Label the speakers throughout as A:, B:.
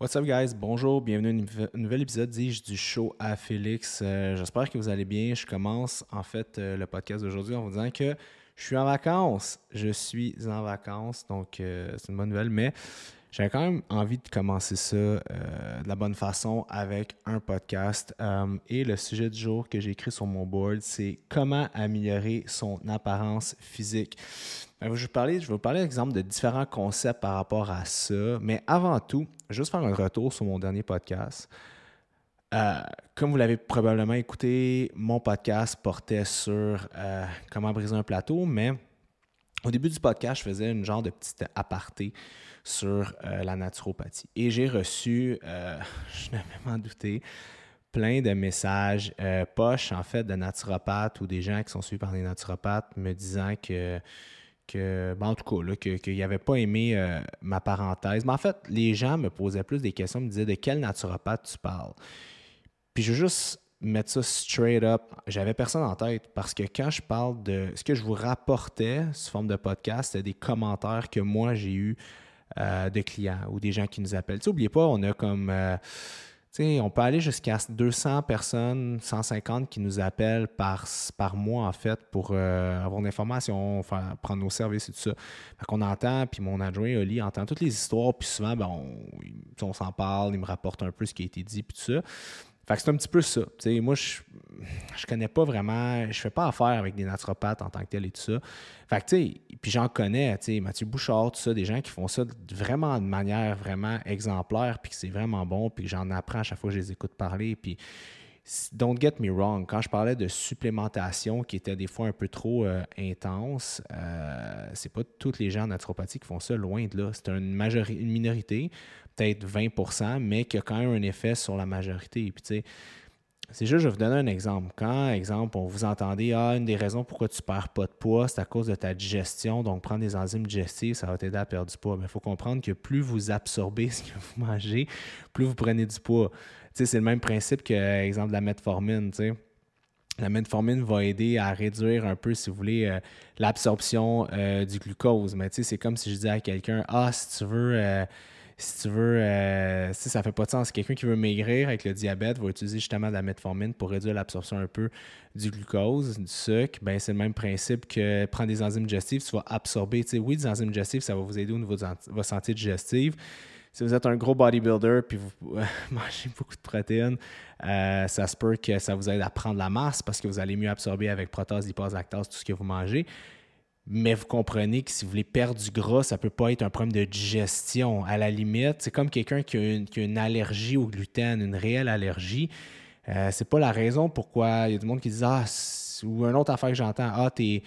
A: What's up, guys? Bonjour, bienvenue à un nouvel épisode, dis-je, du show à Félix. Euh, j'espère que vous allez bien. Je commence en fait euh, le podcast d'aujourd'hui en vous disant que je suis en vacances. Je suis en vacances, donc euh, c'est une bonne nouvelle, mais j'avais quand même envie de commencer ça de la bonne façon avec un podcast. et le sujet du jour que j'ai écrit sur mon board, c'est comment améliorer son apparence physique. Je vais, vous parler, je vais vous parler, exemple, de différents concepts par rapport à ça. Mais avant tout, juste faire un retour sur mon dernier podcast. Euh, comme vous l'avez probablement écouté, mon podcast portait sur euh, comment briser un plateau, mais au début du podcast, je faisais une genre de petite aparté sur euh, la naturopathie. Et j'ai reçu, je ne vais m'en douter, plein de messages poches, en fait, de naturopathes ou des gens qui sont suivis par des naturopathes me disant que que, ben, en tout cas, qu'il n'avait pas aimé euh, ma parenthèse. Mais en fait, les gens me posaient plus des questions, me disaient de quel naturopathe tu parles? Puis je veux juste mettre ça straight up. J'avais personne en tête parce que quand je parle de ce que je vous rapportais sous forme de podcast, c'était des commentaires que moi j'ai eu euh, de clients ou des gens qui nous appellent. N'oubliez pas, on a comme. Euh, on peut aller jusqu'à 200 personnes, 150 qui nous appellent par, par mois, en fait, pour euh, avoir une information, prendre nos services et tout ça. Fait qu'on entend, puis mon adjoint, Oli, entend toutes les histoires, puis souvent, ben, on, on s'en parle, il me rapporte un peu ce qui a été dit, puis tout ça. Fait que c'est un petit peu ça. moi, je, je connais pas vraiment, je fais pas affaire avec des naturopathes en tant que tel et tout ça. Fait que, tu sais, puis j'en connais, tu sais, Mathieu Bouchard, tout ça, des gens qui font ça vraiment de manière vraiment exemplaire, puis que c'est vraiment bon, puis que j'en apprends à chaque fois que je les écoute parler. Puis, don't get me wrong, quand je parlais de supplémentation qui était des fois un peu trop euh, intense, euh, c'est pas tous les gens en naturopathie qui font ça, loin de là. C'est une, une minorité peut-être 20% mais qui a quand même un effet sur la majorité. Puis, tu sais, c'est juste, je vais vous donner un exemple. Quand, exemple, on vous entendez, ah, une des raisons pourquoi tu ne perds pas de poids, c'est à cause de ta digestion. Donc, prendre des enzymes digestives, ça va t'aider à perdre du poids. Mais il faut comprendre que plus vous absorbez ce que vous mangez, plus vous prenez du poids. C'est le même principe que, exemple, la metformine, tu sais. La metformine va aider à réduire un peu, si vous voulez, euh, l'absorption euh, du glucose. Mais c'est comme si je disais à quelqu'un, ah, si tu veux... Euh, si tu veux, si ça fait pas de sens, quelqu'un qui veut maigrir avec le diabète va utiliser justement de la metformine pour réduire l'absorption un peu du glucose, du sucre. Ben, c'est le même principe que prendre des enzymes digestives, tu vas absorber. oui, des enzymes digestives, ça va vous aider au niveau de votre santé digestive. Si vous êtes un gros bodybuilder puis vous mangez beaucoup de protéines, euh, ça se peut que ça vous aide à prendre la masse parce que vous allez mieux absorber avec protase, lipase, lactase, tout ce que vous mangez. Mais vous comprenez que si vous voulez perdre du gras, ça ne peut pas être un problème de digestion. À la limite, c'est comme quelqu'un qui, a une allergie au gluten, une réelle allergie. Euh, c'est pas la raison pourquoi il y a du monde qui dit Ah, ou une autre affaire que j'entends, ah, t'es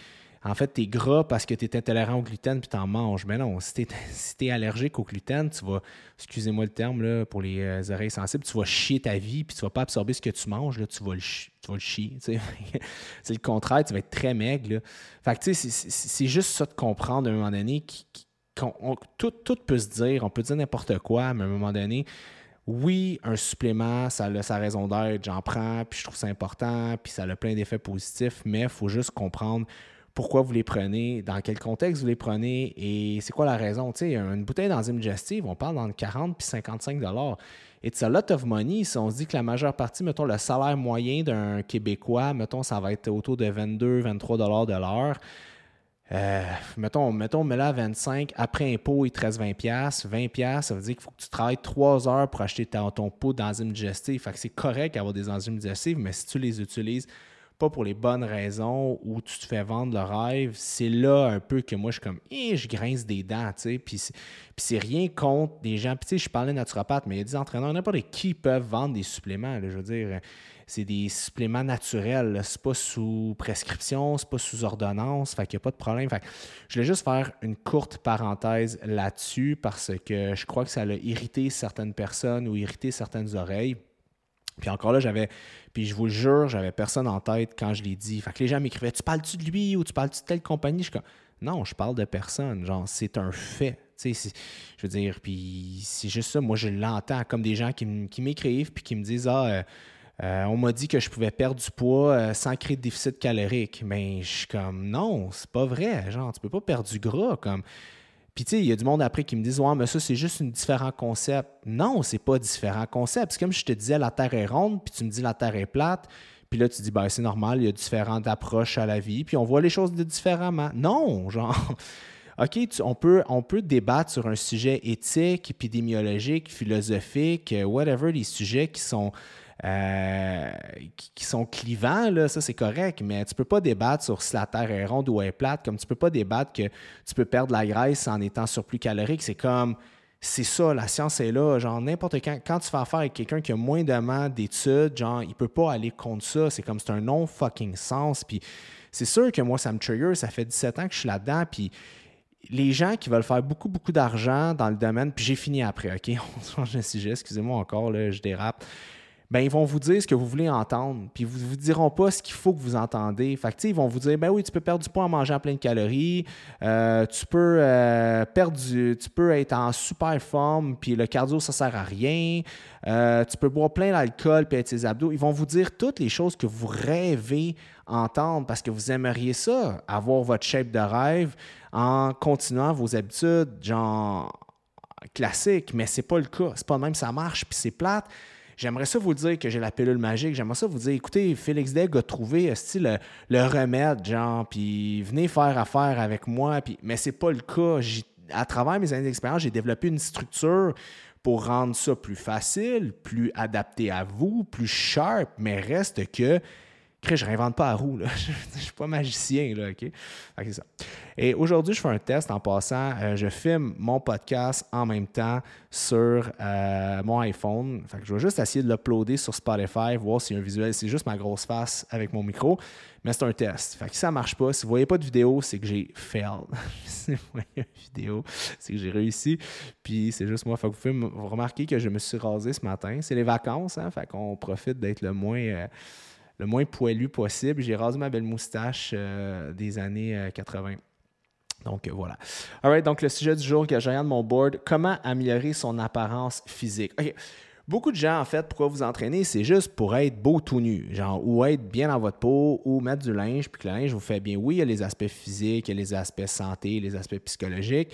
A: en fait, tu es gras parce que tu es intolérant au gluten puis tu en manges. Mais non, si tu es, allergique au gluten, tu vas, excusez-moi le terme là, pour les euh, oreilles sensibles, tu vas chier ta vie puis tu vas pas absorber ce que tu manges, là, tu, vas le tu vas chier. c'est le contraire, tu vas être très maigre. Fait que c'est juste ça de comprendre à un moment donné. tout, tout peut se dire, on peut dire n'importe quoi, mais à un moment donné, oui, un supplément, ça a sa raison d'être, j'en prends, puis je trouve ça important, puis ça a plein d'effets positifs, mais il faut juste comprendre pourquoi vous les prenez, dans quel contexte vous les prenez et c'est quoi la raison? Une bouteille d'enzyme digestive, on parle dans 40 puis 55 dollars. It's a lot of money. Si on se dit que la majeure partie, mettons, le salaire moyen d'un Québécois, mettons, ça va être autour de 22, 23 dollars de l'heure. Euh, mettons, mettons, mais là, 25, après impôt, il te reste 20 20 ça veut dire qu'il faut que tu travailles 3 heures pour acheter ton, ton pot d'enzymes digestives. Fait que c'est correct d'avoir des enzymes digestives, mais si tu les utilises pas pour les bonnes raisons ou tu te fais vendre le rêve, c'est là un peu que moi, je suis comme, eh, je grince des dents, tu sais. Puis c'est rien contre des gens. Puis tu sais, je parlais naturopathe, mais il y a des entraîneurs, n'importe qui peuvent vendre des suppléments, je veux dire. C'est des suppléments naturels. C'est pas sous prescription, c'est pas sous ordonnance. Fait qu'il n'y a pas de problème. Fait je voulais juste faire une courte parenthèse là-dessus parce que je crois que ça a irrité certaines personnes ou irrité certaines oreilles. Puis encore là, j'avais, puis je vous le jure, j'avais personne en tête quand je l'ai dit. Fait que les gens m'écrivaient Tu parles-tu de lui ou tu parles-tu de telle compagnie? Je suis comme Non, je parle de personne. Genre, c'est un fait. Tu sais, je veux dire, puis c'est juste ça. Moi, je l'entends comme des gens qui m'écrivent puis qui me disent Ah, euh, euh, on m'a dit que je pouvais perdre du poids euh, sans créer de déficit calorique. Mais je suis comme Non, c'est pas vrai. Genre, tu peux pas perdre du gras. Comme Puis, tu sais, il y a du monde après qui me disent Ouais, mais ça, c'est juste un différent concept. Non, c'est pas différent concept. C'est comme je te disais la Terre est ronde, puis tu me dis la Terre est plate. Puis là, tu dis, ben, c'est normal, il y a différentes approches à la vie, puis on voit les choses différemment. Non, genre, OK, on, peut, on peut débattre sur un sujet éthique, épidémiologique, philosophique, whatever, les sujets qui sont. Euh, qui, sont clivants, là, ça c'est correct, mais tu peux pas débattre sur si la Terre est ronde ou est plate, comme tu peux pas débattre que tu peux perdre la graisse en étant surplus calorique. C'est comme, c'est ça, la science est là. Genre, n'importe quand, quand tu fais affaire avec quelqu'un qui a moins d'études, genre, il peut pas aller contre ça. C'est comme, c'est un non-fucking sens. Puis c'est sûr que moi, ça me trigger. Ça fait 17 ans que je suis là-dedans. Puis les gens qui veulent faire beaucoup, beaucoup d'argent dans le domaine, puis j'ai fini après, OK? On change de sujet, excusez-moi encore, là, je dérape ben ils vont vous dire ce que vous voulez entendre, puis ils vous, vous diront pas ce qu'il faut que vous entendez. Fait que, ils vont vous dire, ben oui, tu peux perdre du poids en mangeant plein de calories, euh, tu peux euh, perdre du, tu peux être en super forme, puis le cardio, ça sert à rien, euh, tu peux boire plein d'alcool, puis être ses abdos. Ils vont vous dire toutes les choses que vous rêvez entendre parce que vous aimeriez ça, avoir votre shape de rêve en continuant vos habitudes, genre classiques, mais c'est pas le cas. C'est pas même ça marche, puis c'est plate. J'aimerais ça vous dire que j'ai la pilule magique. J'aimerais ça vous dire, écoutez, Félix Degg a trouvé le, le remède, genre, puis venez faire affaire avec moi. Puis, mais c'est pas le cas. À travers mes années d'expérience, j'ai développé une structure pour rendre ça plus facile, plus adapté à vous, plus sharp, mais reste que je réinvente pas la roue. je ne suis pas magicien. Là, OK? ça. Et aujourd'hui, je fais un test en passant. Euh, je filme mon podcast en même temps sur euh, mon iPhone. Fait que je vais juste essayer de l'uploader sur Spotify, voir s'il y a un visuel. C'est juste ma grosse face avec mon micro. Mais c'est un test. Fait que si ça ne marche pas, si vous ne voyez pas de vidéo, c'est que j'ai fail. si vous voyez une vidéo, c'est que j'ai réussi. Puis c'est juste moi. Fait que vous pouvez que je me suis rasé ce matin. C'est les vacances. Hein? Fait qu'on profite d'être le moins. Euh, le moins poilu possible. J'ai rasé ma belle moustache euh, des années 80. Euh, donc euh, voilà. All donc le sujet du jour que j'ai de mon board, comment améliorer son apparence physique? OK. Beaucoup de gens, en fait, pourquoi vous entraîner, c'est juste pour être beau tout nu, genre, ou être bien dans votre peau, ou mettre du linge, puis que le linge vous fait bien. Oui, il y a les aspects physiques, il y a les aspects santé, les aspects psychologiques,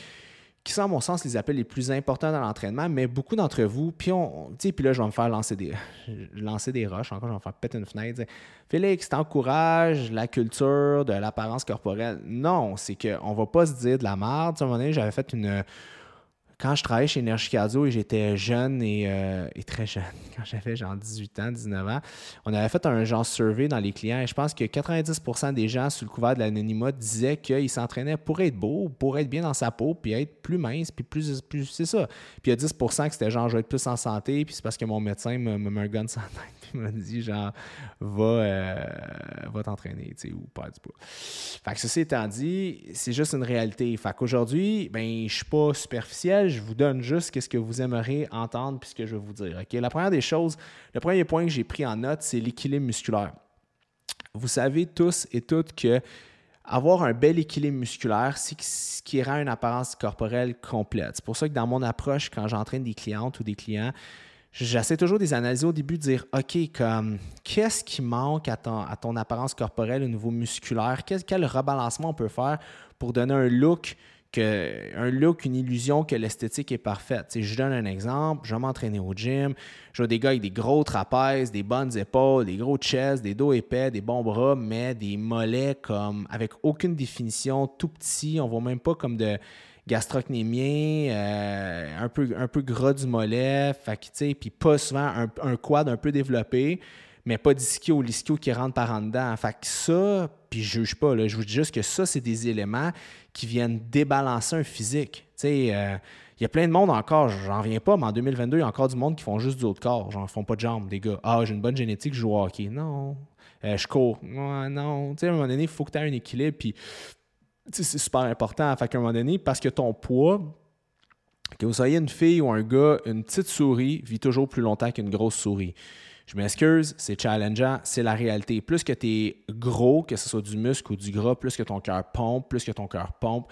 A: qui sont, à mon sens, les appels les plus importants dans l'entraînement, mais beaucoup d'entre vous, puis on, puis là, je vais me faire lancer des, lancer des roches, encore, je vais me faire péter une fenêtre. Félix, t'encourages la culture de l'apparence corporelle. Non, c'est qu'on ne va pas se dire de la merde. À un moment donné, j'avais fait une, quand je travaillais chez Énergie Cardio et j'étais jeune euh, et, très jeune, quand j'avais genre 18 ans, 19 ans, on avait fait un genre survey dans les clients et je pense que 90% des gens sous le couvert de l'anonymat disaient qu'ils s'entraînaient pour être beau, pour être bien dans sa peau, puis être plus mince, puis plus, c'est ça. Puis il y a 10% que c'était genre je vais être plus en santé, puis c'est parce que mon médecin me, met un gun sans tête m'a dit genre va, euh, va t'entraîner, tu sais, ou pas du poids. Fait que ceci étant dit, c'est juste une réalité. Fait qu'aujourd'hui, ben, je suis pas superficiel, je vous donne juste ce que vous aimeriez entendre puis ce que je vais vous dire. La première des choses, le premier point que j'ai pris en note, c'est l'équilibre musculaire. Vous savez tous et toutes que avoir un bel équilibre musculaire, c'est ce qui rend une apparence corporelle complète. C'est pour ça que dans mon approche, quand j'entraîne des clientes ou des clients, j'essaie toujours des analyses au début de dire OK, qu'est-ce qui manque à ton, apparence corporelle au niveau musculaire? Quel rebalancement on peut faire pour donner un look un look, une illusion que l'esthétique est parfaite. je donne un exemple, je vais m'entraîner au gym, je des gars avec des gros trapèzes, des bonnes épaules, des gros chests, des dos épais, des bons bras, mais des mollets comme avec aucune définition, tout petit, on voit même pas comme de gastrocnémien, euh, un, peu, un peu gras du mollet, puis pas souvent un, quad un peu développé, mais pas d'ischio ou l'ischio qui rentre par en dedans. Fait que ça, puis je juge pas, là, je vous dis juste que ça, c'est des éléments qui viennent débalancer un physique. Euh, il y a plein de monde encore, j'en reviens pas, mais en 2022, il y a encore du monde qui font juste du haut de corps. Genre, font pas de jambes, des gars. Ah, j'ai une bonne génétique, je joue au hockey. Non. Euh, je cours. non. Tu sais, à un moment donné, il faut que tu aies un équilibre. Puis c'est super important. Fait qu'à un moment donné, parce que ton poids, que vous soyez une fille ou un gars, une petite souris vit toujours plus longtemps qu'une grosse souris. Je m'excuse, c'est challengeant, c'est la réalité. Plus que tu es gros, que ce soit du muscle ou du gras, plus que ton cœur pompe, plus que ton cœur pompe,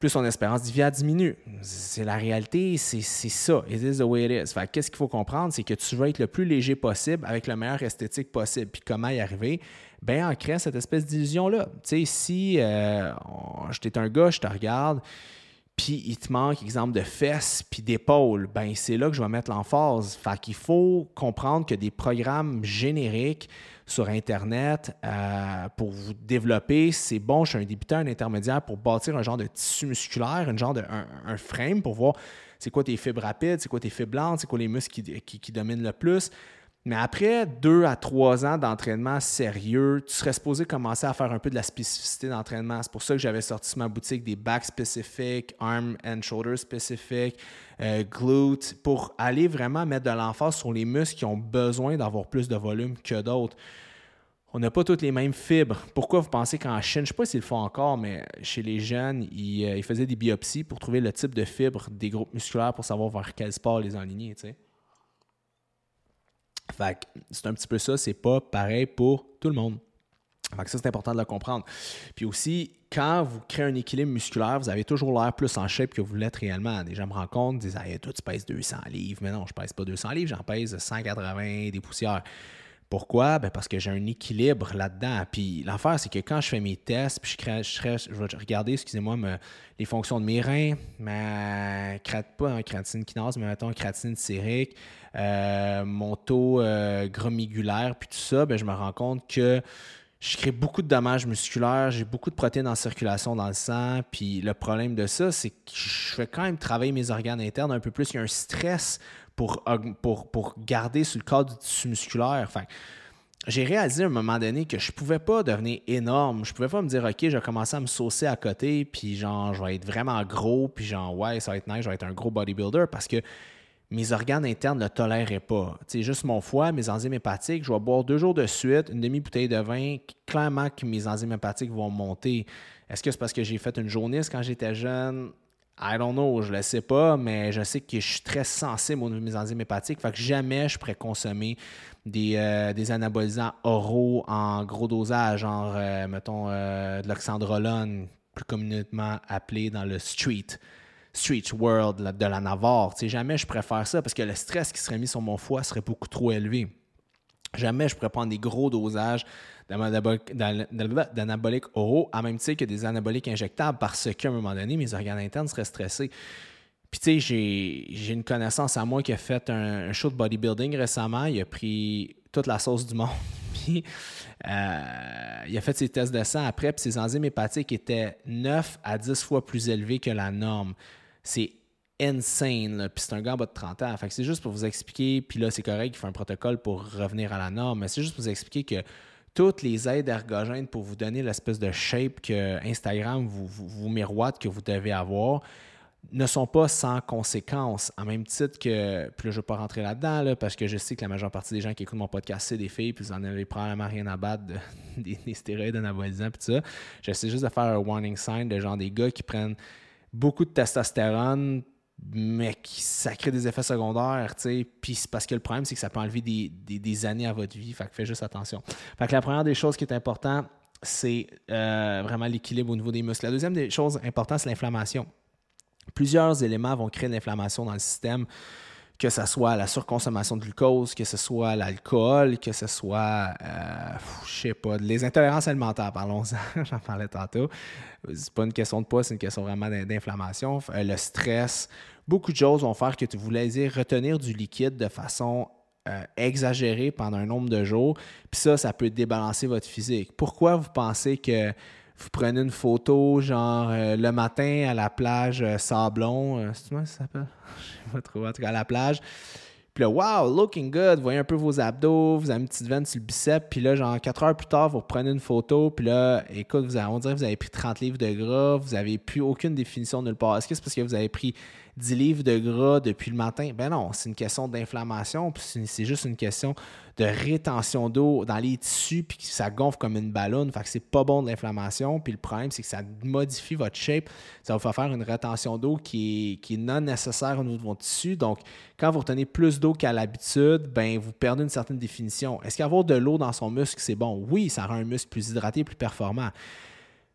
A: plus ton espérance de vie diminue. C'est la réalité, c'est ça. It is the way it is. Qu'est-ce qu'il faut comprendre, c'est que tu veux être le plus léger possible avec le meilleur esthétique possible. Puis comment y arriver? ben en créant cette espèce d'illusion-là. Tu sais, si euh, j'étais un gars, je te regarde, puis il te manque, exemple, de fesses puis d'épaules, ben c'est là que je vais mettre l'emphase. Fait qu'il faut comprendre que des programmes génériques sur Internet euh, pour vous développer, c'est bon, je suis un débutant, un intermédiaire pour bâtir un genre de tissu musculaire, un genre de frame pour voir c'est quoi tes fibres rapides, c'est quoi tes fibres lentes, c'est quoi les muscles qui dominent le plus. Mais après deux à trois ans d'entraînement sérieux, tu serais supposé commencer à faire un peu de la spécificité d'entraînement. C'est pour ça que j'avais sorti ma boutique des back spécifiques, arm and shoulder spécifiques, euh, glutes, pour aller vraiment mettre de l'emphase sur les muscles qui ont besoin d'avoir plus de volume que d'autres. On n'a pas toutes les mêmes fibres. Pourquoi vous pensez qu'en Chine, je ne sais pas s'ils le font encore, mais chez les jeunes, ils, euh, faisaient des biopsies pour trouver le type de fibres des groupes musculaires pour savoir vers quel sport les enligner, tu Fait c'est un petit peu ça, c'est pas pareil pour tout le monde. Fait ça, c'est important de le comprendre. Puis aussi, quand vous créez un équilibre musculaire, vous avez toujours l'air plus en shape que vous l'êtes réellement. Des gens me rencontrent, disent hey, toi, tu pèses 200 livres. Mais non, je pèse pas 200 livres, j'en pèse 180 des poussières. Pourquoi? Ben parce que j'ai un équilibre là-dedans. Puis l'affaire, c'est que quand je fais mes tests, puis je, je, je vais regarder, excusez-moi, les fonctions de mes reins, ma pas un créatine kinase, mais mettons créatine sérique, euh, mon taux euh, gromigulaire, puis tout ça, ben, je me rends compte que je crée beaucoup de dommages musculaires, j'ai beaucoup de protéines en circulation dans le sang. Puis le problème de ça, c'est que je fais quand même travailler mes organes internes un peu plus. Il y a un stress pour, garder sur le cadre du tissu musculaire. J'ai réalisé à un moment donné que je pouvais pas devenir énorme. Je pouvais pas me dire, OK, je vais commencer à me saucer à côté, puis genre, je vais être vraiment gros, puis genre, ouais, ça va être nice, je vais être un gros bodybuilder parce que mes organes internes ne le toléraient pas. C'est juste mon foie, mes enzymes hépatiques, je vais boire deux jours de suite, une demi-bouteille de vin, clairement que mes enzymes hépatiques vont monter. Est-ce que c'est parce que j'ai fait une jaunisse quand j'étais jeune? I don't know, je le sais pas, mais je sais que je suis très sensible au niveau de mes enzymes hépatiques. Fait que jamais je pourrais consommer des, euh, des anabolisants oraux en gros dosage, genre, euh, mettons, euh, de l'oxandrolone, plus communément appelé dans le street. Street World de la Navarre. jamais je préfère ça parce que le stress qui serait mis sur mon foie serait beaucoup trop élevé. Jamais je pourrais prendre des gros dosages d'anaboliques oraux, à même titre que des anaboliques injectables, parce qu'à un moment donné, mes organes internes seraient stressés. Puis, tu sais, j'ai une connaissance à moi qui a fait un, show de bodybuilding récemment. Il a pris toute la sauce du monde. puis, euh, il a fait ses tests de sang après, puis ses enzymes hépatiques étaient 9 à 10 fois plus élevés que la norme. C'est insane. Puis c'est un gars en bas de 30 ans. Fait c'est juste pour vous expliquer, puis là, c'est correct, il fait un protocole pour revenir à la norme, mais c'est juste pour vous expliquer que toutes les aides ergogènes pour vous donner l'espèce de shape que Instagram vous, vous, miroite que vous devez avoir ne sont pas sans conséquences. En même titre que, puis là, je ne vais pas rentrer là-dedans, parce que je sais que la majeure partie des gens qui écoutent mon podcast, c'est des filles, puis vous en avez probablement rien à battre des, des, stéroïdes anabolisants, puis tout ça. J'essaie juste de faire un warning sign de genre des gars qui prennent beaucoup de testostérone, mais qui, ça crée des effets secondaires, tu sais. Parce que le problème, c'est que ça peut enlever des, années à votre vie. Fait que faites juste attention. Fait que la première des choses qui est importante, c'est euh, vraiment l'équilibre au niveau des muscles. La deuxième des choses importantes, c'est l'inflammation. Plusieurs éléments vont créer de l'inflammation dans le système que ce soit la surconsommation de glucose, que ce soit l'alcool, que ce soit, euh, je sais pas, les intolérances alimentaires, parlons-en, j'en parlais tantôt. C'est pas une question de poids, c'est une question vraiment d'inflammation. Euh, le stress, beaucoup de choses vont faire que tu voulais retenir du liquide de façon euh, exagérée pendant un nombre de jours. Puis ça, ça peut débalancer votre physique. Pourquoi vous pensez que vous prenez une photo, genre euh, le matin à la plage euh, Sablon, euh, c'est moi ça s'appelle? Je sais pas trop, en tout cas à la plage. Puis là, wow, looking good, vous voyez un peu vos abdos, vous avez une petite veine sur le bicep, puis là, genre 4 heures plus tard, vous reprenez une photo, puis là, écoute, vous avez, on dirait que vous avez pris 30 livres de gras, vous n'avez plus aucune définition nulle part. Est-ce que c'est parce que vous avez pris 10 livres de gras depuis le matin? Ben non, c'est une question d'inflammation, puis c'est juste une question de rétention d'eau dans les tissus, puis ça gonfle comme une ballonne. Fait que c'est pas bon de l'inflammation. Puis le problème, c'est que ça modifie votre shape. Ça va faire une rétention d'eau qui est, non nécessaire au niveau de votre tissu. Donc, quand vous retenez plus d'eau qu'à l'habitude, ben vous perdez une certaine définition. Est-ce qu'avoir de l'eau dans son muscle, c'est bon? Oui, ça rend un muscle plus hydraté, plus performant.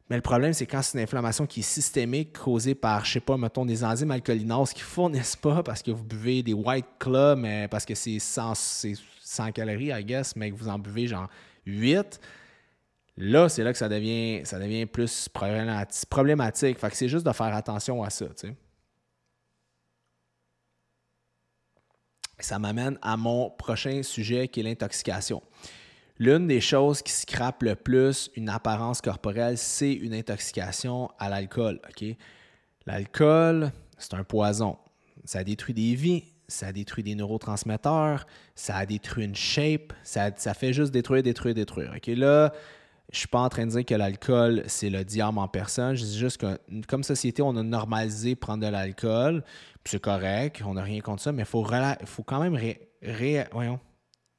A: Mais le problème, c'est quand c'est une inflammation qui est systémique, causée par, je sais pas, mettons, des enzymes alcoolinases qui ne fournissent pas parce que vous buvez des White Claw, mais parce que c'est 100, calories, I guess, mais que vous en buvez genre 8, Là, c'est là que ça devient, ça devient plus problématique. Fait que c'est juste de faire attention à ça. Ça m'amène à mon prochain sujet qui est l'intoxication. L'une des choses qui scrape le plus une apparence corporelle, c'est une intoxication à l'alcool. L'alcool, c'est un poison. Ça détruit des vies, ça détruit des neurotransmetteurs, ça détruit une shape, ça, ça fait juste détruire, détruire, détruire. Là, je ne suis pas en train de dire que l'alcool, c'est le diable en personne. Je dis juste que, comme société, on a normalisé prendre de l'alcool. C'est correct, on n'a rien contre ça, mais il faut, faut quand même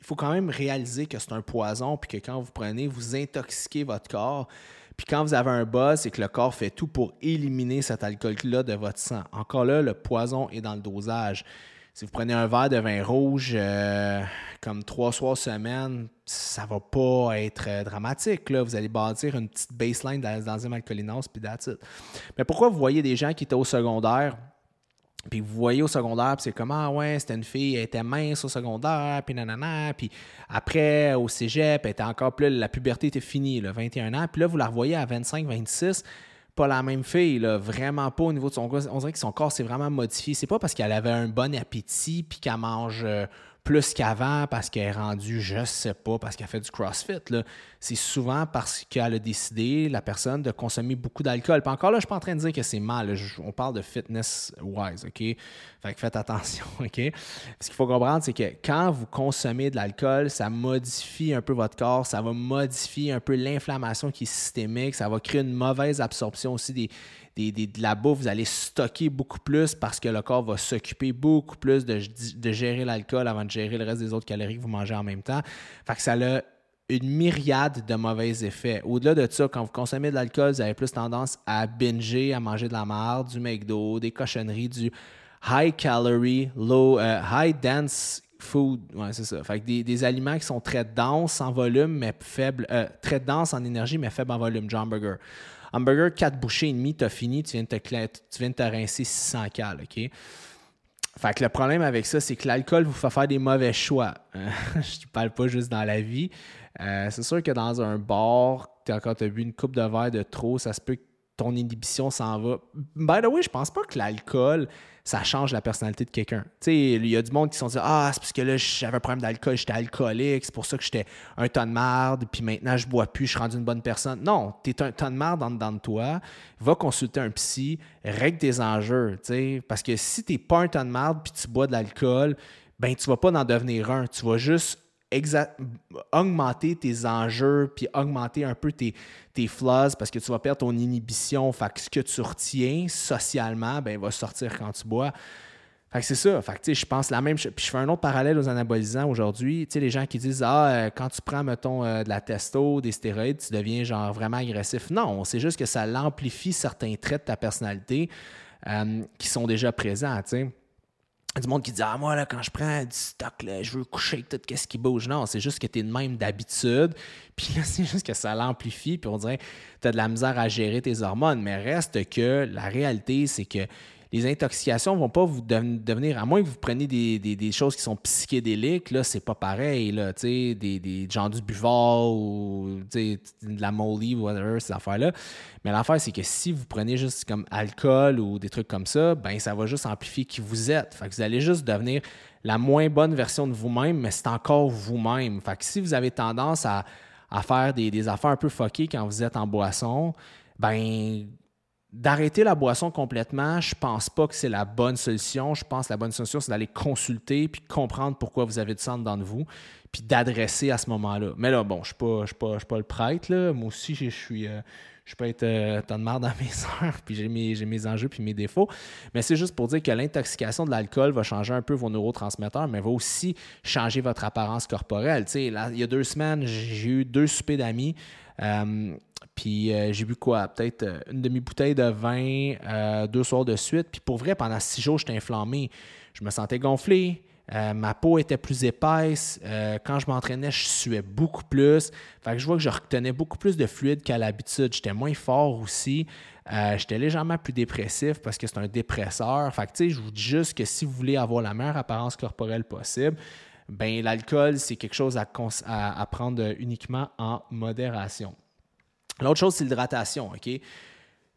A: il faut quand même réaliser que c'est un poison, puis que quand vous prenez, vous intoxiquez votre corps. Puis quand vous avez un buzz, c'est que le corps fait tout pour éliminer cet alcool-là de votre sang. Encore là, le poison est dans le dosage. Si vous prenez un verre de vin rouge euh, comme trois soirs semaine, ça va pas être euh, dramatique. Là. Vous allez bâtir une petite baseline d'enzyme alcoolinose, puis that's it. Mais pourquoi vous voyez des gens qui étaient au secondaire, puis vous voyez au secondaire, puis c'est comme Ah ouais, c'était une fille, elle était mince au secondaire, puis nanana. Puis après, au cégep, elle était encore plus. La puberté était finie, là, 21 ans. Puis là, vous la revoyez à 25, 26 pas la même fille, là, vraiment pas au niveau de son corps. On dirait que son corps s'est vraiment modifié. C'est pas parce qu'elle avait un bon appétit puis qu'elle mange euh, plus qu'avant parce qu'elle est rendue, je sais pas, parce qu'elle fait du CrossFit. C'est souvent parce qu'elle a décidé, la personne, de consommer beaucoup d'alcool. Puis encore là, je suis pas en train de dire que c'est mal. on parle de fitness-wise, OK? Faites attention, OK? Ce qu'il faut comprendre, c'est que quand vous consommez de l'alcool, ça modifie un peu votre corps, ça va modifier un peu l'inflammation qui est systémique, ça va créer une mauvaise absorption aussi des, de la bouffe, vous allez stocker beaucoup plus parce que le corps va s'occuper beaucoup plus de, gérer l'alcool avant de gérer le reste des autres calories que vous mangez en même temps. Fait que ça a une myriade de mauvais effets. Au-delà de ça, quand vous consommez de l'alcool, vous avez plus tendance à binger, à manger de la merde, du McDo, des cochonneries, du high calorie, low, euh, high dense food. Ouais, c'est ça. Fait que des, aliments qui sont très denses en volume, mais faibles, euh, très denses en énergie, mais faibles en volume. John Burger. Hamburger, 4 bouchées et demi, t'as fini, tu viens, de te, tu viens de te rincer 600 cal, OK? Fait que le problème avec ça, c'est que l'alcool vous fait faire des mauvais choix. Je ne parle pas juste dans la vie. Euh, c'est sûr que dans un bar, quand tu as bu une coupe de verre de trop, ça se peut que ton inhibition s'en va. By the way, je pense pas que l'alcool, ça change la personnalité de quelqu'un. Tu sais, il y a du monde qui sont dit Ah, c'est parce que là, j'avais un problème d'alcool, j'étais alcoolique, c'est pour ça que j'étais un ton de marde, puis maintenant je bois plus, je suis rendu une bonne personne. Non, tu es un ton de marde en dedans de toi, va consulter un psy, règle tes enjeux, parce que si tu pas un ton de marde puis tu bois de l'alcool, ben tu vas pas en devenir un, tu vas juste augmenter tes enjeux, puis augmenter un peu tes, tes flaws parce que tu vas perdre ton inhibition. Fait que ce que tu retiens socialement, ben, va sortir quand tu bois. Fait que c'est ça. Fait que, je pense la même Puis je fais un autre parallèle aux anabolisants aujourd'hui. Tu sais, les gens qui disent Ah, euh, quand tu prends, mettons, euh, de la testo, des stéroïdes, tu deviens genre vraiment agressif. Non, c'est juste que ça l'amplifie certains traits de ta personnalité euh, qui sont déjà présents, du monde qui dit Ah, moi, là, quand je prends du stock, là, je veux coucher avec tout ce qui bouge. Non, c'est juste que tu es de même d'habitude. Puis là, c'est juste que ça l'amplifie. Puis on dirait tu as de la misère à gérer tes hormones. Mais reste que la réalité, c'est que les intoxications ne vont pas vous devenir, à moins que vous preniez des, choses qui sont psychédéliques, là, c'est pas pareil, là, des, des gens du buvard ou de la molly whatever, ces affaires-là. Mais l'affaire, c'est que si vous prenez juste comme alcool ou des trucs comme ça, ben ça va juste amplifier qui vous êtes. Fait que vous allez juste devenir la moins bonne version de vous-même, mais c'est encore vous-même. Fait que si vous avez tendance à, faire des, des, affaires un peu fuckées quand vous êtes en boisson, ben D'arrêter la boisson complètement, je pense pas que c'est la bonne solution. Je pense que la bonne solution, c'est d'aller consulter puis comprendre pourquoi vous avez du sang dans vous, puis d'adresser à ce moment-là. Mais là, bon, je ne suis, pas, pas le prêtre. Là. Moi aussi, je suis. Euh, je peux être euh, de marre dans mes heures, puis j'ai mes, mes, enjeux puis mes défauts. Mais c'est juste pour dire que l'intoxication de l'alcool va changer un peu vos neurotransmetteurs, mais va aussi changer votre apparence corporelle. Là, il y a deux semaines, j'ai eu deux soupers d'amis. Euh, puis euh, j'ai bu quoi? Peut-être euh, une demi-bouteille de vin euh, deux soirs de suite. Puis pour vrai, pendant six jours, j'étais inflammé. Je me sentais gonflé. ma peau était plus épaisse. quand je m'entraînais, je suais beaucoup plus. Fait que je vois que je retenais beaucoup plus de fluide qu'à l'habitude. J'étais moins fort aussi. j'étais légèrement plus dépressif parce que c'est un dépresseur. Fait que tu sais, je vous dis juste que si vous voulez avoir la meilleure apparence corporelle possible, ben l'alcool, c'est quelque chose à, à prendre uniquement en modération. L'autre chose, c'est l'hydratation, OK?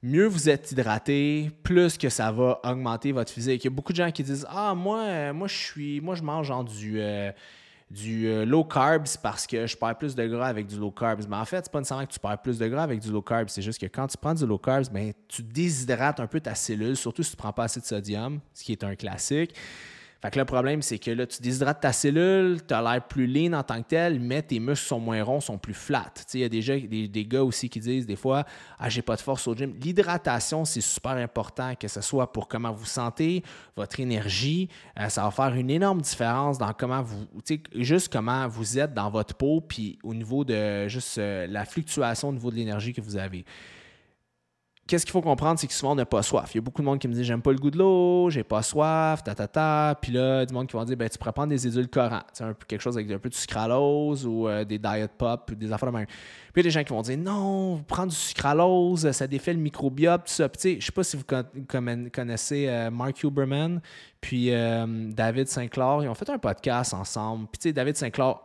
A: Mieux vous êtes hydraté, plus que ça va augmenter votre physique. Il y a beaucoup de gens qui disent Ah, moi, moi je suis. Moi, je mange genre du. Euh, euh, low carbs parce que je perds plus de gras avec du low carbs. Mais en fait, c'est pas nécessairement que tu perds plus de gras avec du low carbs. C'est juste que quand tu prends du low carbs, ben, tu déshydrates un peu ta cellule, surtout si tu ne prends pas assez de sodium, ce qui est un classique. Fait que le problème, c'est que là, tu déshydrates ta cellule, tu as l'air plus lean en tant que tel, mais tes muscles sont moins ronds, sont plus flats. Il y a déjà des, gars aussi qui disent des fois Ah, j'ai pas de force au gym. L'hydratation, c'est super important, que ce soit pour comment vous sentez, votre énergie. Euh, ça va faire une énorme différence dans comment vous, juste comment vous êtes dans votre peau, puis au niveau de juste euh, la fluctuation au niveau de l'énergie que vous avez qu'est-ce qu'il faut comprendre, c'est que souvent on n'a pas soif. Il y a beaucoup de monde qui me dit j'aime pas le goût de l'eau, j'ai pas soif, ta ta ta. Puis là, du monde qui va dire ben, tu pourrais prendre des édulcorants, un quelque chose avec un peu de sucralose ou euh, des diet pop, des affaires de même. Puis il y a des gens qui vont dire non, prendre du sucralose, ça défait le microbiote, tout ça. Puis je sais pas si vous connaissez euh, Mark Huberman puis euh, David Sinclair, ils ont fait un podcast ensemble. Puis tu sais, David Sinclair,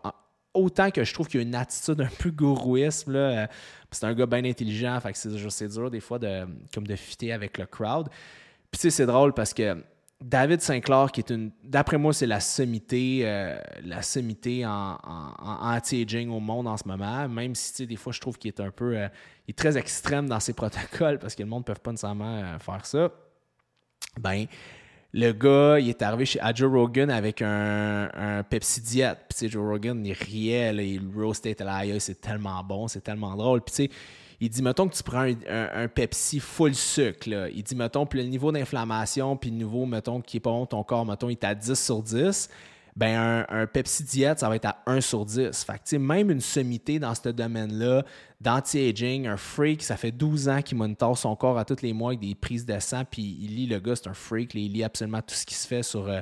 A: autant que je trouve qu'il y a une attitude un peu gourouisme, là, c'est un gars bien intelligent, fait que c'est dur des fois de, comme de fitter avec le crowd. Puis tu sais, c'est drôle parce que David Sinclair, qui est une. D'après moi, c'est la sommité, euh, la sommité en, anti-aging au monde en ce moment. Même si, tu sais, des fois, je trouve qu'il est un peu. Euh, il est très extrême dans ses protocoles parce que le monde ne peut pas nécessairement euh, faire ça. Ben, le gars, il est arrivé chez, à Joe Rogan avec un, Pepsi Diet. Puis, Joe Rogan, il riait, il roastait, là, c'est tellement bon, c'est tellement drôle. Puis, tu sais, il dit, mettons que tu prends un, Pepsi full sucre. Là. Il dit, mettons, puis le niveau d'inflammation, puis le niveau, mettons, qui est pas bon ton corps, mettons, il est à 10 sur 10 ben un, Pepsi Diet, ça va être à 1 sur 10. Fait que, même une sommité dans ce domaine-là, d'anti-aging, un freak, ça fait 12 ans qu'il monitore son corps à tous les mois avec des prises de sang, puis il lit, le gars, c'est un freak, il lit absolument tout ce qui se fait sur... Euh,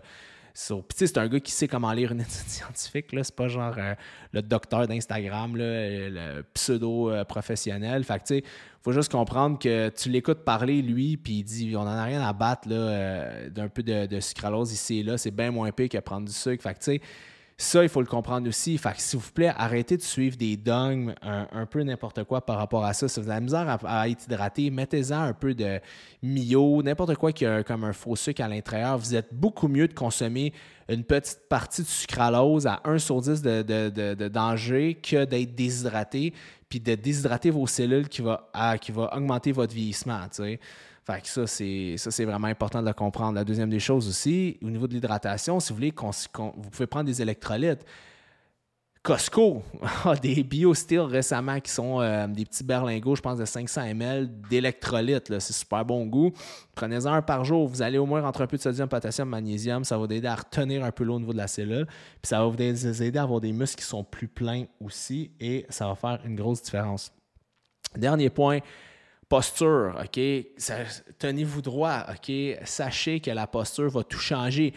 A: c'est un gars qui sait comment lire une étude scientifique. Là. C'est pas genre euh, le docteur d'Instagram, le pseudo-professionnel. Fait que, tu faut juste comprendre que tu l'écoutes parler, lui, puis il dit on n'en a rien à battre euh, d'un peu de, sucralose ici et là. C'est bien moins pire que prendre du sucre. Fait que, ça, il faut le comprendre aussi. Fait que, s'il vous plaît, arrêtez de suivre des dogmes, un, peu n'importe quoi par rapport à ça. Si vous avez la misère à, être hydraté, mettez-en un peu de mio, n'importe quoi qui a comme un faux sucre à l'intérieur. Vous êtes beaucoup mieux de consommer une petite partie de sucralose à 1 sur 10 de, danger que d'être déshydraté, puis de déshydrater vos cellules qui va, qui va augmenter votre vieillissement. Fait que ça, c'est, ça, c'est vraiment important de le comprendre. La deuxième des choses aussi, au niveau de l'hydratation, si vous voulez, vous pouvez prendre des électrolytes. Costco a des BioSteel récemment qui sont euh, des petits berlingots, je pense, de 500 ml d'électrolytes. C'est super bon goût. Prenez-en un par jour. Vous allez au moins rentrer un peu de sodium, potassium, magnésium. Ça va vous aider à retenir un peu l'eau au niveau de la cellule. Puis ça va vous aider à avoir des muscles qui sont plus pleins aussi et ça va faire une grosse différence. Dernier point, Posture, OK? Tenez-vous droit, OK? Sachez que la posture va tout changer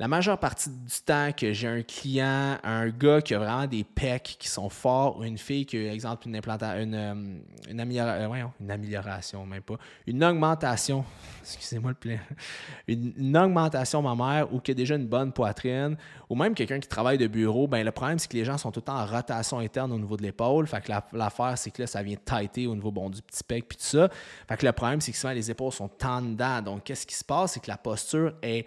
A: la majeure partie du temps que j'ai un client, un gars qui a vraiment des pecs qui sont forts, ou une fille qui a, exemple, une, une, euh, amélioration, une amélioration, même pas, une augmentation, excusez-moi le plein, une, augmentation mammaire ou qui a déjà une bonne poitrine, ou même quelqu'un qui travaille de bureau, ben le problème, c'est que les gens sont tout le temps en rotation interne au niveau de l'épaule. Fait que l'affaire, c'est que là, ça vient tighter au niveau bon, du petit pec puis tout ça. Fait que le problème, c'est que souvent les épaules sont en dedans. Donc, qu'est-ce qui se passe? C'est que la posture est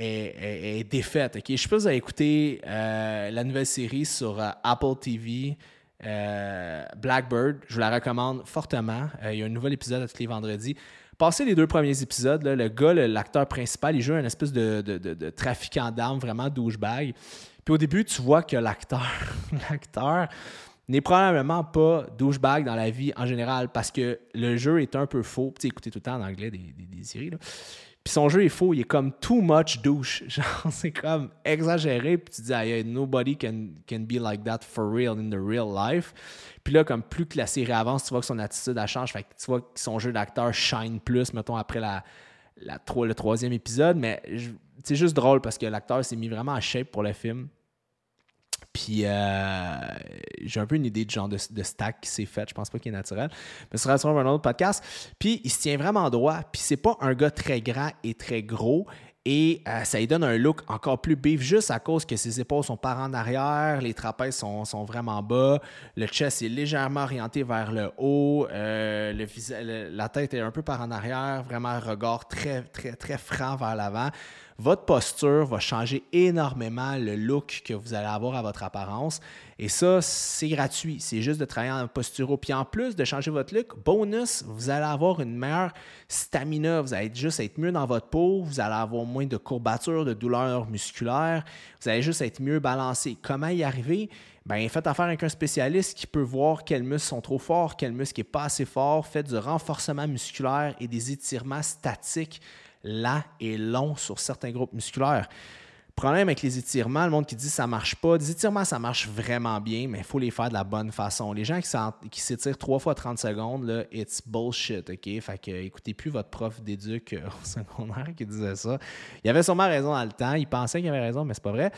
A: est, défaite. Je sais pas si vous avez écouté euh, la nouvelle série sur euh, Apple TV, euh, Blackbird. Je vous la recommande fortement. il y a un nouvel épisode tous les vendredis. Passez les deux premiers épisodes, le gars, l'acteur principal, il joue un espèce de, trafiquant d'armes, vraiment douchebag. Puis au début, tu vois que l'acteur, l'acteur n'est probablement pas douchebag dans la vie en général parce que le jeu est un peu faux. Tu écoutez tout le temps en anglais des, des séries. Puis son jeu est faux, il est comme too much douche. Genre, c'est comme exagéré. Puis tu dis, ah, nobody can, be like that for real in the real life. Puis là, comme plus que la série avance, tu vois que son attitude a change. Fait que tu vois que son jeu d'acteur shine plus, mettons, après la, le troisième épisode. Mais c'est juste drôle parce que l'acteur s'est mis vraiment en shape pour le film. Puis euh, j'ai un peu une idée du genre de, stack qui s'est fait. Je pense pas qu'il est naturel. Mais ce sera sur un autre podcast. Puis il se tient vraiment droit. Puis c'est pas un gars très grand et très gros. Et euh, ça lui donne un look encore plus beef juste à cause que ses épaules sont par en arrière, les trapèzes sont, vraiment bas, le chest est légèrement orienté vers le haut, euh, la tête est un peu par en arrière, vraiment un regard très, très, très franc vers l'avant votre posture va changer énormément le look que vous allez avoir à votre apparence. Et ça, c'est gratuit. C'est juste de travailler en posture. Puis en plus de changer votre look, bonus, vous allez avoir une meilleure stamina. Vous allez juste être mieux dans votre peau. Vous allez avoir moins de courbatures, de douleurs musculaires. Vous allez juste être mieux balancé. Comment y arriver? Bien, faites affaire avec un spécialiste qui peut voir quels muscles sont trop forts, quels muscles sont pas assez forts. Faites du renforcement musculaire et des étirements statiques là et long sur certains groupes musculaires. Problème avec les étirements, le monde qui dit ça marche pas. Des étirements, ça marche vraiment bien, mais il faut les faire de la bonne façon. Les gens qui s'étirent trois fois 30 secondes, là, it's bullshit, OK? Fait que écoutez plus votre prof d'éduc euh, au secondaire qui disait ça. Il avait sûrement raison dans le temps. Il pensait qu'il avait raison, mais c'est pas vrai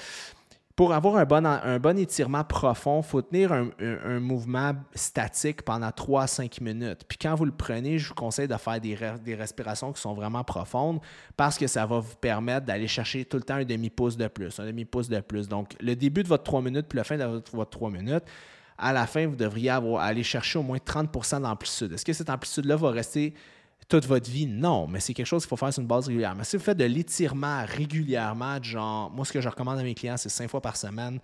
A: pour avoir un bon, un bon étirement profond, il faut tenir un, mouvement statique pendant 3 à 5 minutes. Puis quand vous le prenez, je vous conseille de faire des, des respirations qui sont vraiment profondes parce que ça va vous permettre d'aller chercher tout le temps un demi-pouce de plus, un demi-pouce de plus. Donc, le début de votre 3 minutes puis la fin de votre 3 minutes, à la fin, vous devriez avoir, aller chercher au moins 30% d'amplitude. Est-ce que cette amplitude-là va rester toute votre vie. Non, mais c'est quelque chose qu'il faut faire sur une base régulière. Mais si vous faites de l'étirement régulièrement, genre, moi, ce que je recommande à mes clients, c'est cinq fois par semaine,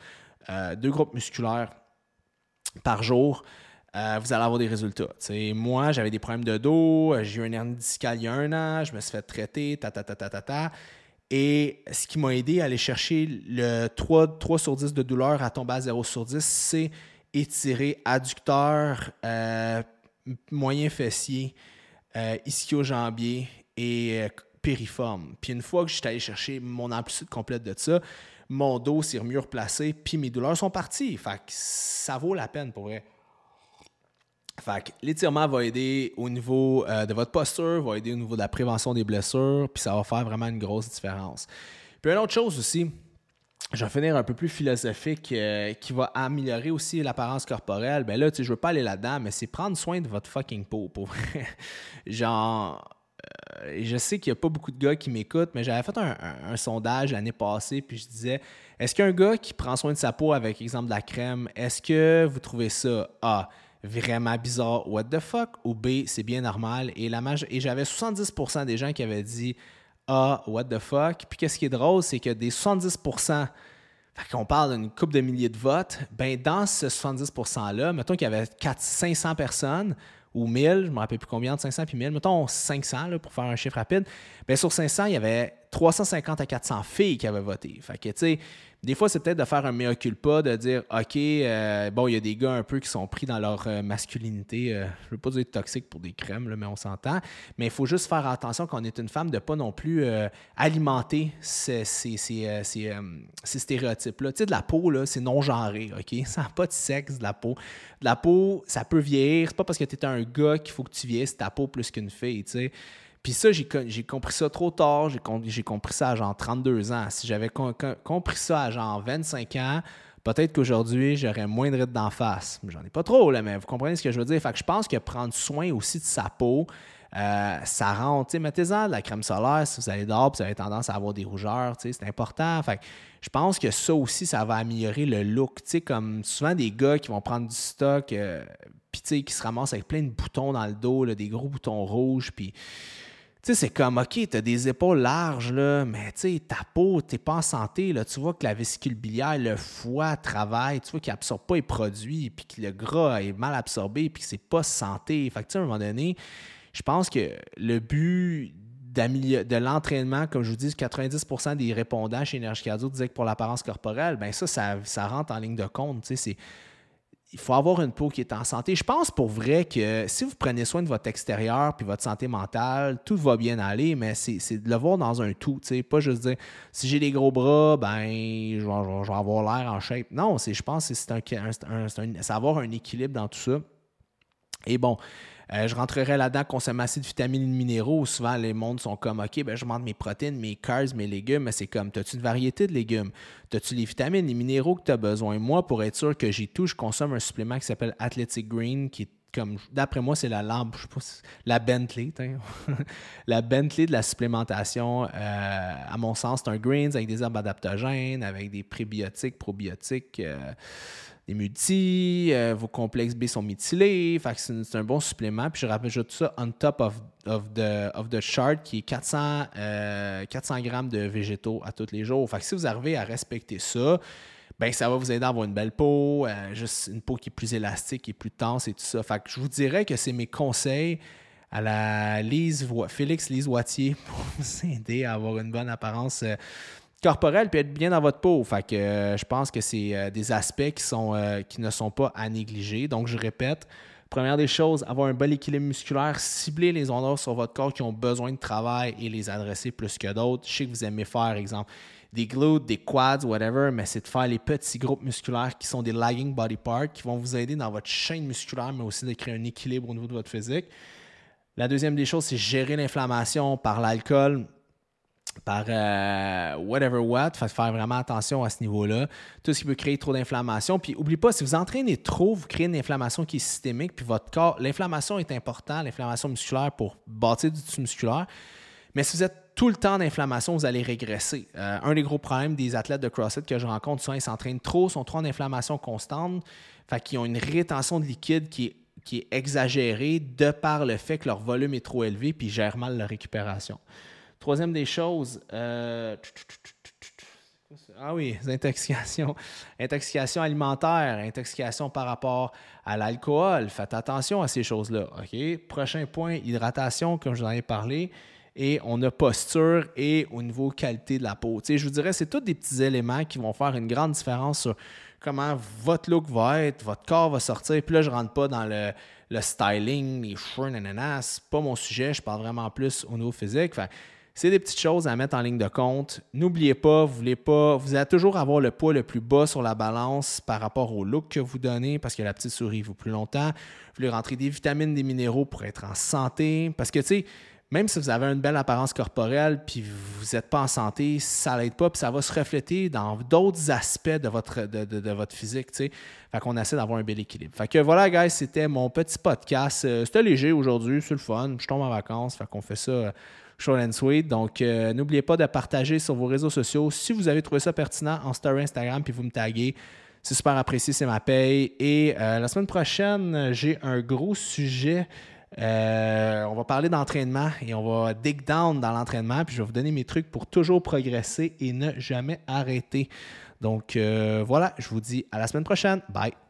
A: euh, deux groupes musculaires par jour. Euh, vous allez avoir des résultats. moi, j'avais des problèmes de dos, j'ai eu un hernie discale il y a un an, je me suis fait traiter, ta ta ta ta ta ta. Et ce qui m'a aidé à aller chercher le 3, 3 sur 10 de douleur à tomber à 0 sur 10, c'est étirer adducteur, euh, moyen fessier, euh, ischio-jambier et euh, périforme. Puis une fois que j'étais allé chercher mon amplitude complète de ça, mon dos s'est mieux replacé, puis mes douleurs sont parties. Fait que ça vaut la peine pour vrai. Fait que l'étirement va aider au niveau euh, de votre posture, va aider au niveau de la prévention des blessures, puis ça va faire vraiment une grosse différence. Puis une autre chose aussi, je vais finir un peu plus philosophique euh, qui va améliorer aussi l'apparence corporelle. Ben là, tu sais, je veux pas aller là-dedans, mais c'est prendre soin de votre fucking peau, pour. Genre, euh, je sais qu'il y a pas beaucoup de gars qui m'écoutent, mais j'avais fait un, sondage l'année passée, puis je disais, est-ce qu'un gars qui prend soin de sa peau avec, exemple, de la crème, est-ce que vous trouvez ça A, vraiment bizarre, what the fuck, ou B, c'est bien normal? Et, la et j'avais 70% des gens qui avaient dit ah, what the fuck. Puis qu'est-ce qui est drôle, c'est que des 70 fait qu'on parle d'une coupe de milliers de votes, ben dans ce 70%-là, mettons qu'il y avait 4, 500 personnes ou 1000, je ne me rappelle plus combien, de 500 puis 1000, mettons 500 là, pour faire un chiffre rapide, bien sur 500, il y avait 350 à 400 filles qui avaient voté. Fait que, tu sais, des fois, c'est peut-être de faire un mea de dire OK, euh, bon, il y a des gars un peu qui sont pris dans leur euh, masculinité. Euh, je ne veux pas dire toxique pour des crèmes, mais on s'entend. Mais il faut juste faire attention quand on est une femme de ne pas non plus alimenter ces, stéréotypes-là. Tu sais, de la peau, c'est non-genré, OK? Ça n'a pas de sexe, de la peau. De la peau, ça peut vieillir. C'est pas parce que tu es un gars qu'il faut que tu vieillisses ta peau plus qu'une fille, tu sais. Puis ça, j'ai compris ça trop tard. J'ai compris ça à genre 32 ans. Si j'avais compris ça à genre 25 ans, peut-être qu'aujourd'hui, j'aurais moins de rides d'en face. J'en ai pas trop, là, mais vous comprenez ce que je veux dire. Fait que je pense que prendre soin aussi de sa peau, euh, ça rend, tu sais, mettez-en de la crème solaire si vous allez dehors, vous avez tendance à avoir des rougeurs, c'est important. Fait que je pense que ça aussi, ça va améliorer le look. Tu sais, comme souvent des gars qui vont prendre du stock, euh, puis qui se ramassent avec plein de boutons dans le dos, des gros boutons rouges, puis sais, c'est comme, OK, tu as des épaules larges, là, mais tu ta peau, tu pas en santé. Là. Tu vois que la vésicule biliaire, le foie travaille, tu vois qu'il absorbe pas les produits, puis que le gras est mal absorbé, puis que c'est pas santé. Fait que, tu sais, à un moment donné, je pense que le but de l'entraînement, comme je vous dis, 90% des répondants chez Énergie Cardio disaient que pour l'apparence corporelle, ben ça, ça, ça rentre en ligne de compte. C'est il faut avoir une peau qui est en santé. Je pense pour vrai que si vous prenez soin de votre extérieur puis votre santé mentale, tout va bien aller, mais c'est de le voir dans un tout. Pas juste dire si j'ai des gros bras, ben je vais, avoir l'air en shape. Non, je pense que c'est un, avoir un équilibre dans tout ça. Et bon, euh, je rentrerai là-dedans consommer assez de vitamines et de minéraux. Souvent, les mondes sont comme OK, ben, je monte mes protéines, mes carbs, mes légumes, mais c'est comme as-tu une variété de légumes? As-tu les vitamines, les minéraux que tu as besoin? Moi, pour être sûr que j'ai tout, je consomme un supplément qui s'appelle Athletic Green, qui est comme d'après moi, c'est la lampe, je sais pas, la Bentley, la Bentley de la supplémentation. Euh, à mon sens, c'est un greens avec des herbes adaptogènes, avec des prébiotiques, probiotiques, euh, des multi, euh, vos complexes B sont méthylés. c'est un bon supplément. Puis je rajoute ça on top of, of, the, of the chart qui est 400, 400 grammes de végétaux à tous les jours. Fait que si vous arrivez à respecter ça, ben ça va vous aider à avoir une belle peau, euh, juste une peau qui est plus élastique et plus tense et tout ça. Fait que je vous dirais que c'est mes conseils à la Lise, Félix Lise Wattier pour vous aider à avoir une bonne apparence euh, corporelle puis être bien dans votre peau. Que euh, je pense que c'est des aspects qui, sont, qui ne sont pas à négliger. Donc, je répète, première des choses, avoir un bon équilibre musculaire, cibler les endroits sur votre corps qui ont besoin de travail et les adresser plus que d'autres. Je sais que vous aimez faire, exemple, des glutes, des quads, whatever, mais c'est de faire les petits groupes musculaires qui sont des lagging body parts qui vont vous aider dans votre chaîne musculaire, mais aussi de créer un équilibre au niveau de votre physique. La deuxième des choses, c'est gérer l'inflammation par l'alcool, par euh, whatever what. Faire vraiment attention à ce niveau-là. Tout ce qui peut créer trop d'inflammation. Puis, n'oubliez pas, si vous entraînez trop, vous créez une inflammation qui est systémique. Puis, votre corps, l'inflammation est importante, l'inflammation musculaire pour bâtir du tissu musculaire. Mais si vous êtes tout le temps d'inflammation, vous allez régresser. Euh, un des gros problèmes des athlètes de CrossFit que je rencontre, souvent, ils s'entraînent trop, sont trop en inflammation constante, fait qu'ils ont une rétention de liquide qui est, qui est exagérée de par le fait que leur volume est trop élevé puis ils gèrent mal leur récupération. Troisième des choses, euh, ah oui, intoxication. Intoxication alimentaire, intoxication par rapport à l'alcool. Faites attention à ces choses-là. OK? Prochain point, hydratation, comme je vous en ai parlé et on a posture et au niveau qualité de la peau. je vous dirais, c'est tous des petits éléments qui vont faire une grande différence sur comment votre look va être, votre corps va sortir. Puis là, je ne rentre pas dans le, styling, les cheveux, nanana, c'est pas mon sujet, je parle vraiment plus au niveau physique. C'est des petites choses à mettre en ligne de compte. N'oubliez pas, vous voulez pas, vous allez toujours avoir le poids le plus bas sur la balance par rapport au look que vous donnez parce que la petite souris vous plus longtemps. Vous voulez rentrer des vitamines, des minéraux pour être en santé parce que tu sais, même si vous avez une belle apparence corporelle puis vous n'êtes pas en santé, ça l'aide pas, puis ça va se refléter dans d'autres aspects de votre, de, votre physique. Fait qu'on essaie d'avoir un bel équilibre. Fait que voilà, guys, c'était mon petit podcast. Euh, c'était léger aujourd'hui, c'est le fun. Je tombe en vacances, fait qu'on fait ça euh, short and sweet. Donc, euh, n'oubliez pas de partager sur vos réseaux sociaux si vous avez trouvé ça pertinent en story Instagram, puis vous me taguez. C'est super apprécié, c'est ma paye. Et la semaine prochaine, j'ai un gros sujet. Euh, on va parler d'entraînement et on va dig down dans l'entraînement, puis je vais vous donner mes trucs pour toujours progresser et ne jamais arrêter. Donc euh, voilà, je vous dis à la semaine prochaine. Bye.